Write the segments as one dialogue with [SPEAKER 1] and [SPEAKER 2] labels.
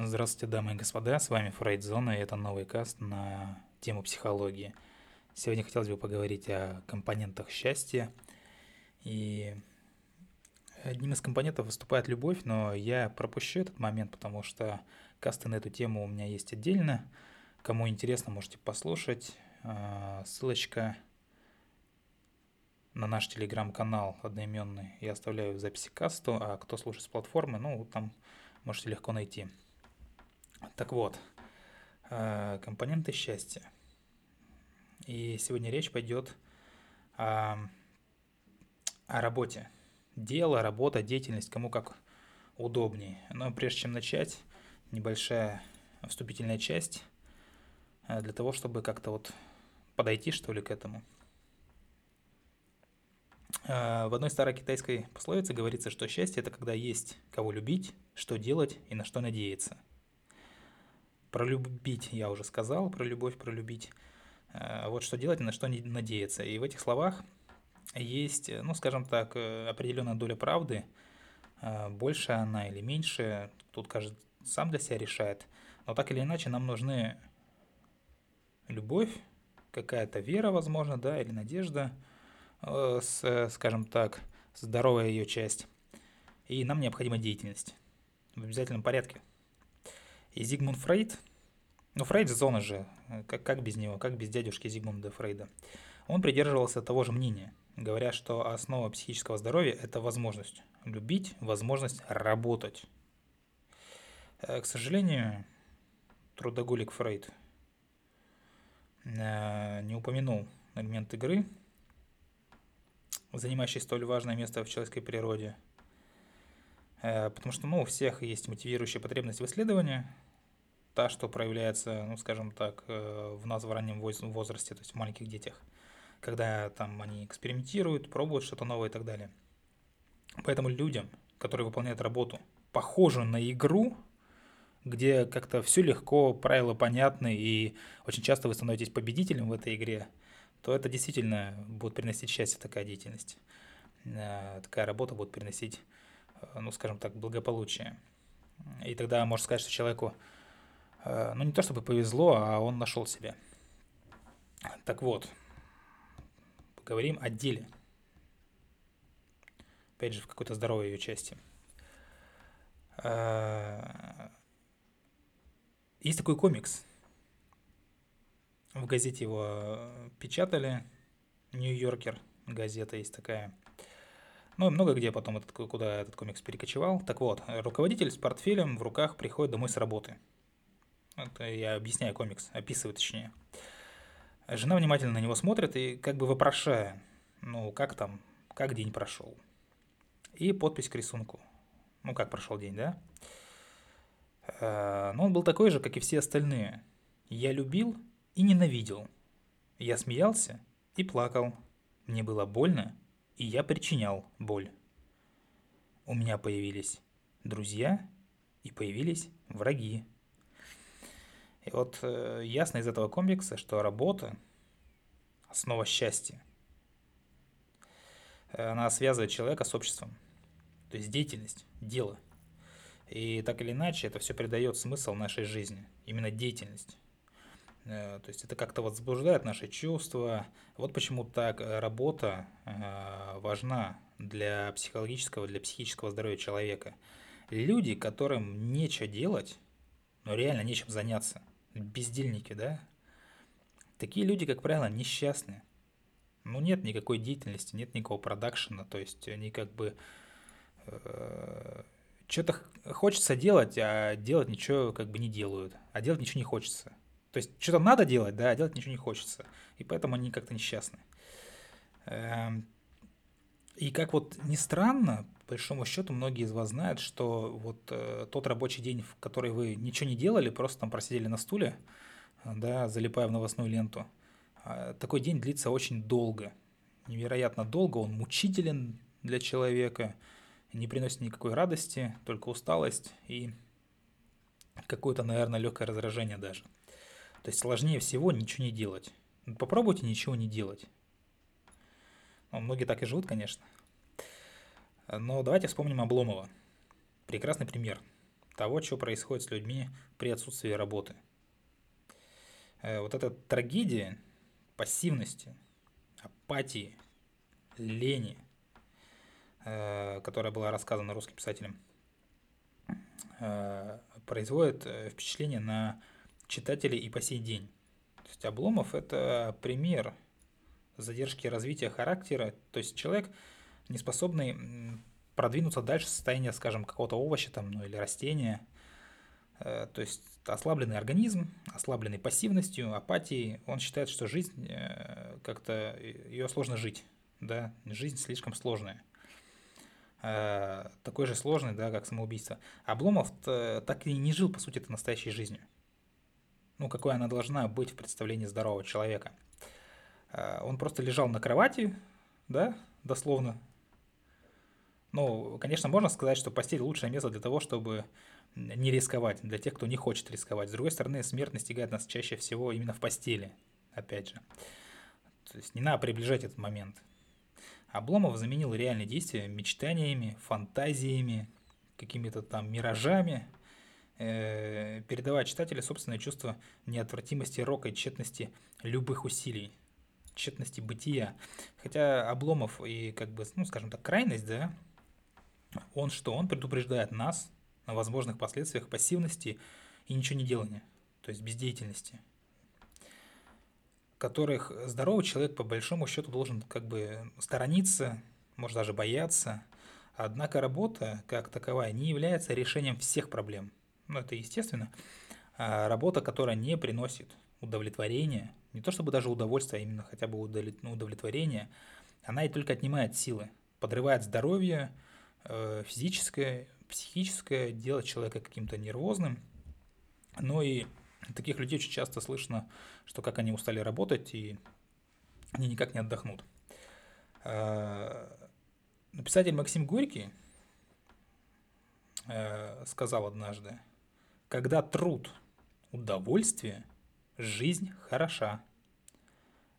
[SPEAKER 1] Здравствуйте, дамы и господа, с вами Фрейдзона, и это новый каст на тему психологии. Сегодня хотелось бы поговорить о компонентах счастья. И одним из компонентов выступает любовь, но я пропущу этот момент, потому что касты на эту тему у меня есть отдельно. Кому интересно, можете послушать. А, ссылочка на наш телеграм-канал одноименный я оставляю в записи касту, а кто слушает с платформы, ну, там можете легко найти. Так вот, э, компоненты счастья. И сегодня речь пойдет о, о работе. Дело, работа, деятельность, кому как удобнее. Но прежде чем начать, небольшая вступительная часть э, для того, чтобы как-то вот подойти, что ли, к этому. Э, в одной старой китайской пословице говорится, что счастье – это когда есть кого любить, что делать и на что надеяться – про любить я уже сказал, про любовь, про любить. Э, вот что делать на что надеяться. И в этих словах есть, ну, скажем так, э, определенная доля правды. Э, больше она или меньше, тут каждый сам для себя решает. Но так или иначе нам нужны любовь, какая-то вера, возможно, да, или надежда, с, скажем так, здоровая ее часть. И нам необходима деятельность в обязательном порядке. И Зигмунд Фрейд, ну Фрейд зона же, как, как без него, как без дядюшки Зигмунда Фрейда, он придерживался того же мнения, говоря, что основа психического здоровья – это возможность любить, возможность работать. Э, к сожалению, трудоголик Фрейд э, не упомянул элемент игры, занимающий столь важное место в человеческой природе, э, потому что ну, у всех есть мотивирующая потребность в исследовании – та, что проявляется, ну, скажем так, э, в нас в раннем возрасте, то есть в маленьких детях, когда там они экспериментируют, пробуют что-то новое и так далее. Поэтому людям, которые выполняют работу, похожую на игру, где как-то все легко, правила понятны, и очень часто вы становитесь победителем в этой игре, то это действительно будет приносить счастье такая деятельность. Э, такая работа будет приносить, э, ну, скажем так, благополучие. И тогда можно сказать, что человеку ну, не то чтобы повезло, а он нашел себя. Так вот, поговорим о деле. Опять же, в какой-то здоровой ее части. Э, есть такой комикс. В газете его печатали. Нью-Йоркер газета есть такая. Ну, много где потом этот, куда этот комикс перекочевал. Так вот, руководитель с портфелем в руках приходит домой с работы – это я объясняю комикс, описываю точнее. Жена внимательно на него смотрит и как бы вопрошая, ну, как там, как день прошел. И подпись к рисунку. Ну, как прошел день, да? Э, но он был такой же, как и все остальные. Я любил и ненавидел. Я смеялся и плакал. Мне было больно, и я причинял боль. У меня появились друзья и появились враги. И вот э, ясно из этого комикса, что работа – основа счастья. Э, она связывает человека с обществом. То есть деятельность, дело. И так или иначе это все придает смысл нашей жизни. Именно деятельность. Э, то есть это как-то возбуждает наши чувства. Вот почему так э, работа э, важна для психологического, для психического здоровья человека. Люди, которым нечего делать, но реально нечем заняться – бездельники, да? Такие люди, как правило, несчастны. Ну, нет никакой деятельности, нет никакого продакшена, то есть они как бы э, что-то хочется делать, а делать ничего как бы не делают, а делать ничего не хочется. То есть что-то надо делать, да, а делать ничего не хочется. И поэтому они как-то несчастны. Эм, и как вот ни странно, большому счету, многие из вас знают, что вот э, тот рабочий день, в который вы ничего не делали, просто там просидели на стуле, да, залипая в новостную ленту, э, такой день длится очень долго, невероятно долго, он мучителен для человека, не приносит никакой радости, только усталость и какое-то, наверное, легкое раздражение даже. То есть сложнее всего ничего не делать. Попробуйте ничего не делать. Ну, многие так и живут, конечно. Но давайте вспомним Обломова. Прекрасный пример. того, что происходит с людьми при отсутствии работы. Э, вот эта трагедия пассивности, апатии, лени, э, которая была рассказана русским писателем, э, производит впечатление на читателей и по сей день. То есть Обломов – это пример задержки развития характера, то есть человек, не способный продвинуться дальше состояния, скажем, какого-то овоща там, ну, или растения. Э, то есть ослабленный организм, ослабленный пассивностью, апатией, он считает, что жизнь э, как-то, ее сложно жить, да, жизнь слишком сложная. Э, такой же сложный, да, как самоубийство. Обломов так и не жил, по сути, это настоящей жизнью. Ну, какой она должна быть в представлении здорового человека. Он просто лежал на кровати, да, дословно, ну, конечно, можно сказать, что постель лучшее место для того, чтобы не рисковать, для тех, кто не хочет рисковать. С другой стороны, смерть настигает нас чаще всего именно в постели, опять же. То есть не надо приближать этот момент. Обломов заменил реальные действия мечтаниями, фантазиями, какими-то там миражами, э, передавая читателю собственное чувство неотвратимости рока и тщетности любых усилий, тщетности бытия. Хотя Обломов и, как бы, ну, скажем так, крайность, да, он что? Он предупреждает нас о возможных последствиях пассивности и ничего не делания, то есть бездеятельности, которых здоровый человек по большому счету должен как бы сторониться, может даже бояться. Однако работа как таковая не является решением всех проблем. Ну, это естественно. А работа, которая не приносит удовлетворения, не то чтобы даже удовольствие, а именно хотя бы удовлетворение, она и только отнимает силы, подрывает здоровье, физическое, психическое, делать человека каким-то нервозным. Но и таких людей очень часто слышно, что как они устали работать и они никак не отдохнут. Э, писатель Максим Горький э, сказал однажды, когда труд – удовольствие, жизнь хороша.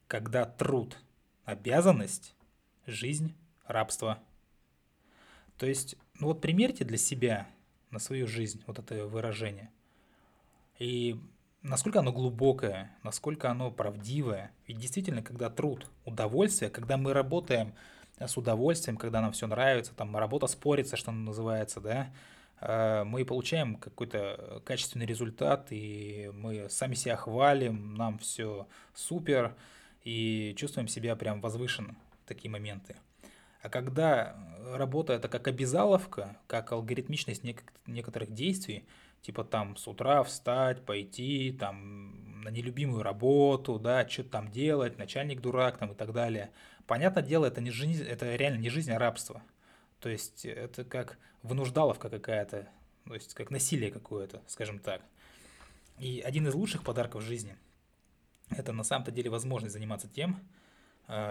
[SPEAKER 1] Когда труд – обязанность, жизнь – рабство – то есть, ну вот примерьте для себя на свою жизнь вот это выражение. И насколько оно глубокое, насколько оно правдивое. Ведь действительно, когда труд, удовольствие, когда мы работаем с удовольствием, когда нам все нравится, там работа спорится, что называется, да, э, мы получаем какой-то качественный результат, и мы сами себя хвалим, нам все супер, и чувствуем себя прям возвышенно в такие моменты. А когда работа это как обязаловка, как алгоритмичность некоторых действий, типа там с утра встать, пойти, там на нелюбимую работу, да, что-то там делать, начальник дурак там и так далее. Понятное дело, это, не жизнь, это реально не жизнь, а рабство. То есть это как вынуждаловка какая-то, то есть как насилие какое-то, скажем так. И один из лучших подарков жизни – это на самом-то деле возможность заниматься тем, Э,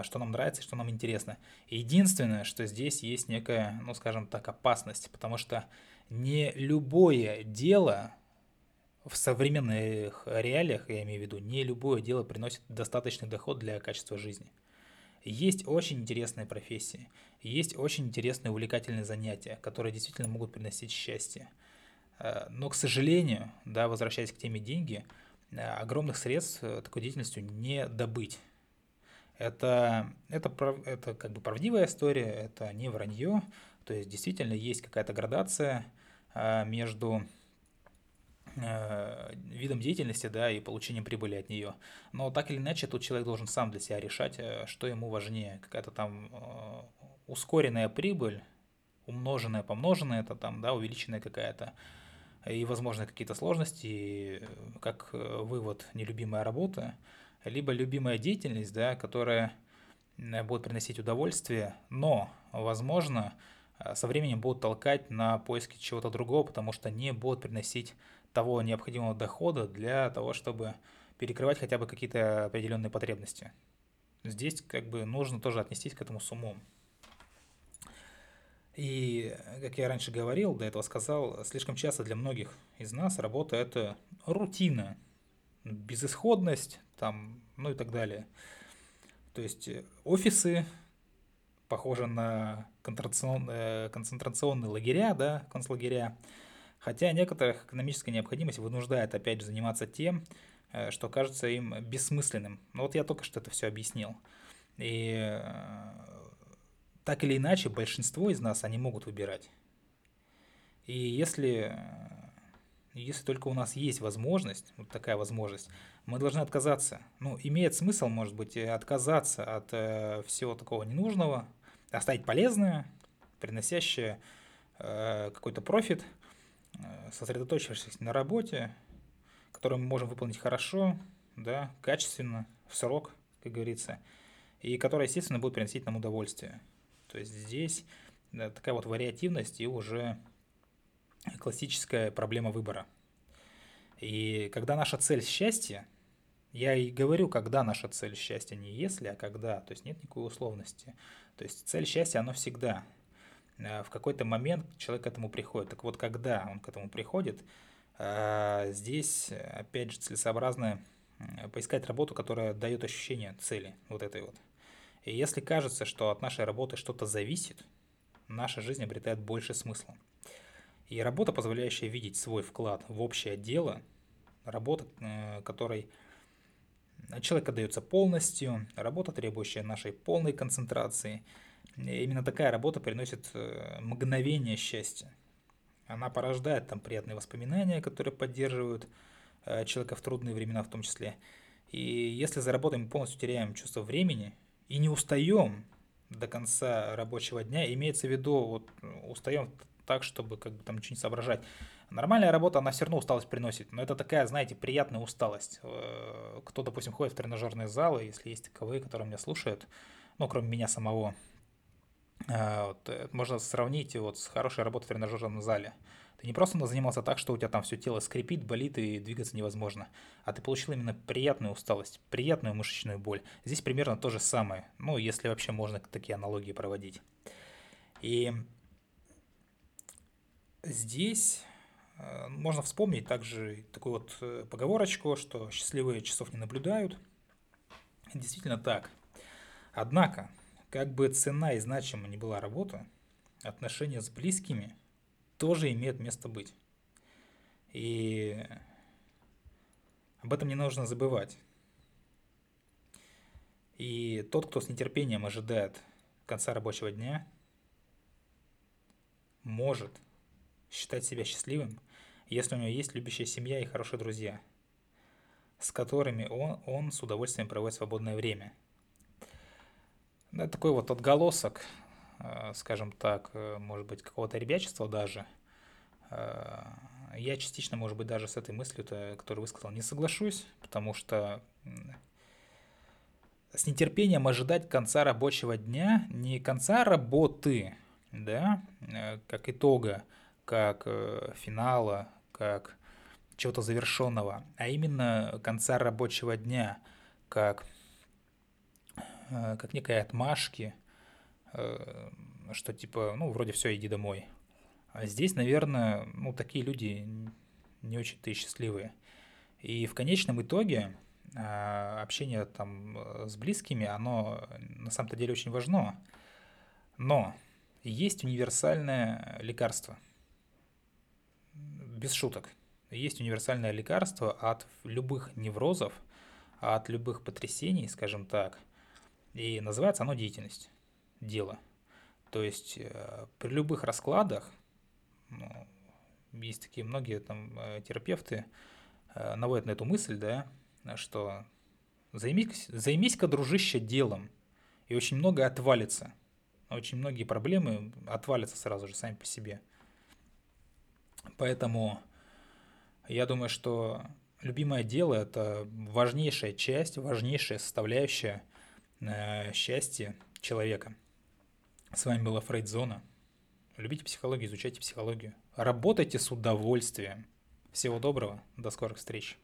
[SPEAKER 1] что нам нравится, что нам интересно. Единственное, что здесь есть некая, ну скажем так, опасность, потому что не любое дело в современных реалиях, я имею в виду, не любое дело приносит достаточный доход для качества жизни. Есть очень интересные профессии, есть очень интересные увлекательные занятия, которые действительно могут приносить счастье. Э, но, к сожалению, да, возвращаясь к теме деньги, э, огромных средств такой деятельностью не добыть. Это, это, это как бы правдивая история, это не вранье. То есть действительно есть какая-то градация а, между э, видом деятельности, да, и получением прибыли от нее. Но так или иначе, тут человек должен сам для себя решать, э, что ему важнее. Какая-то там э, ускоренная прибыль, умноженная, помноженная, это там, да, увеличенная какая-то, и, возможно, какие-то сложности, как вывод, нелюбимая работа – либо любимая деятельность, да, которая будет приносить удовольствие, но, возможно, э, со временем будут толкать на поиски чего-то другого, потому что не будут приносить того необходимого дохода для того, чтобы перекрывать хотя бы какие-то определенные потребности. Здесь как бы нужно тоже отнестись к этому с умом. И, как я раньше говорил, до этого сказал, слишком часто для многих из нас работа – это рутина, безысходность, там, ну и так далее. То есть э, офисы похожи на концентрационные, концентрационные лагеря, да, концлагеря, Хотя некоторых экономическая необходимость вынуждает опять же заниматься тем, э, что кажется им бессмысленным. Ну вот я только что это все объяснил. И э, так или иначе большинство из нас они могут выбирать. И если, если только у нас есть возможность, вот такая возможность, мы должны отказаться. Ну, имеет смысл, может быть, отказаться от э, всего такого ненужного, оставить полезное, приносящее э, какой-то профит, э, сосредоточившись на работе, которую мы можем выполнить хорошо, да, качественно, в срок, как говорится, и которая, естественно, будет приносить нам удовольствие. То есть здесь да, такая вот вариативность и уже классическая проблема выбора. И когда наша цель счастье, я и говорю, когда наша цель счастья, не если, а когда, то есть нет никакой условности. То есть цель счастья, оно всегда. Э, в какой-то момент человек к этому приходит. Так вот, когда он к этому приходит, э, здесь, опять же, целесообразно поискать работу, которая дает ощущение цели вот этой вот. И если кажется, что от нашей работы что-то зависит, наша жизнь обретает больше смысла. И работа, позволяющая видеть свой вклад в общее дело, работа, э, которой человек отдается полностью, работа, требующая нашей полной концентрации. И именно такая работа приносит э, мгновение счастья. Она порождает там приятные воспоминания, которые поддерживают э, человека в трудные времена в том числе. И если за работой мы полностью теряем чувство времени и не устаем до конца рабочего дня, имеется в виду, вот устаем так, чтобы как бы там ничего не соображать. Нормальная работа, она все равно усталость приносит, но это такая, знаете, приятная усталость. Э, кто, допустим, ходит в тренажерные залы, если есть таковые, которые меня слушают, ну, кроме меня самого, э, вот, э, можно сравнить вот с хорошей работой в тренажерном зале. Ты не просто занимался так, что у тебя там все тело скрипит, болит и двигаться невозможно, а ты получил именно приятную усталость, приятную мышечную боль. Здесь примерно то же самое, ну, если вообще можно такие аналогии проводить. И Здесь э, можно вспомнить также такую вот э, поговорочку, что счастливые часов не наблюдают. Действительно так. Однако, как бы цена и значима не была работа, отношения с близкими тоже имеют место быть. И об этом не нужно забывать. И тот, кто с нетерпением ожидает конца рабочего дня, может – считать себя счастливым, если у него есть любящая семья и хорошие друзья, с которыми он, он с удовольствием проводит свободное время. Да, такой вот отголосок, э, скажем так, э, может быть, какого-то ребячества даже. Э, я частично, может быть, даже с этой мыслью, которую высказал, не соглашусь, потому что с нетерпением ожидать конца рабочего дня, не конца работы, да, как итога, как э, финала, как чего-то завершенного, а именно конца рабочего дня, как, э, как некой отмашки, э, что типа, ну, вроде все, иди домой. А здесь, наверное, ну, такие люди не очень-то и счастливые. И в конечном итоге общение там с близкими, оно на самом-то деле очень важно. Но есть универсальное лекарство – без шуток. Есть универсальное лекарство от любых неврозов, от любых потрясений, скажем так. И называется оно деятельность, дело. То есть э, при любых раскладах, ну, есть такие многие там э, терапевты, э, наводят на эту мысль, да, что займись, займись-ка, дружище, делом, и очень многое отвалится. Очень многие проблемы отвалятся сразу же сами по себе. Поэтому я думаю, что любимое дело – это важнейшая часть, важнейшая составляющая э, счастья человека. С вами была Фрейдзона. Любите психологию, изучайте психологию. Работайте с удовольствием. Всего доброго, до скорых встреч.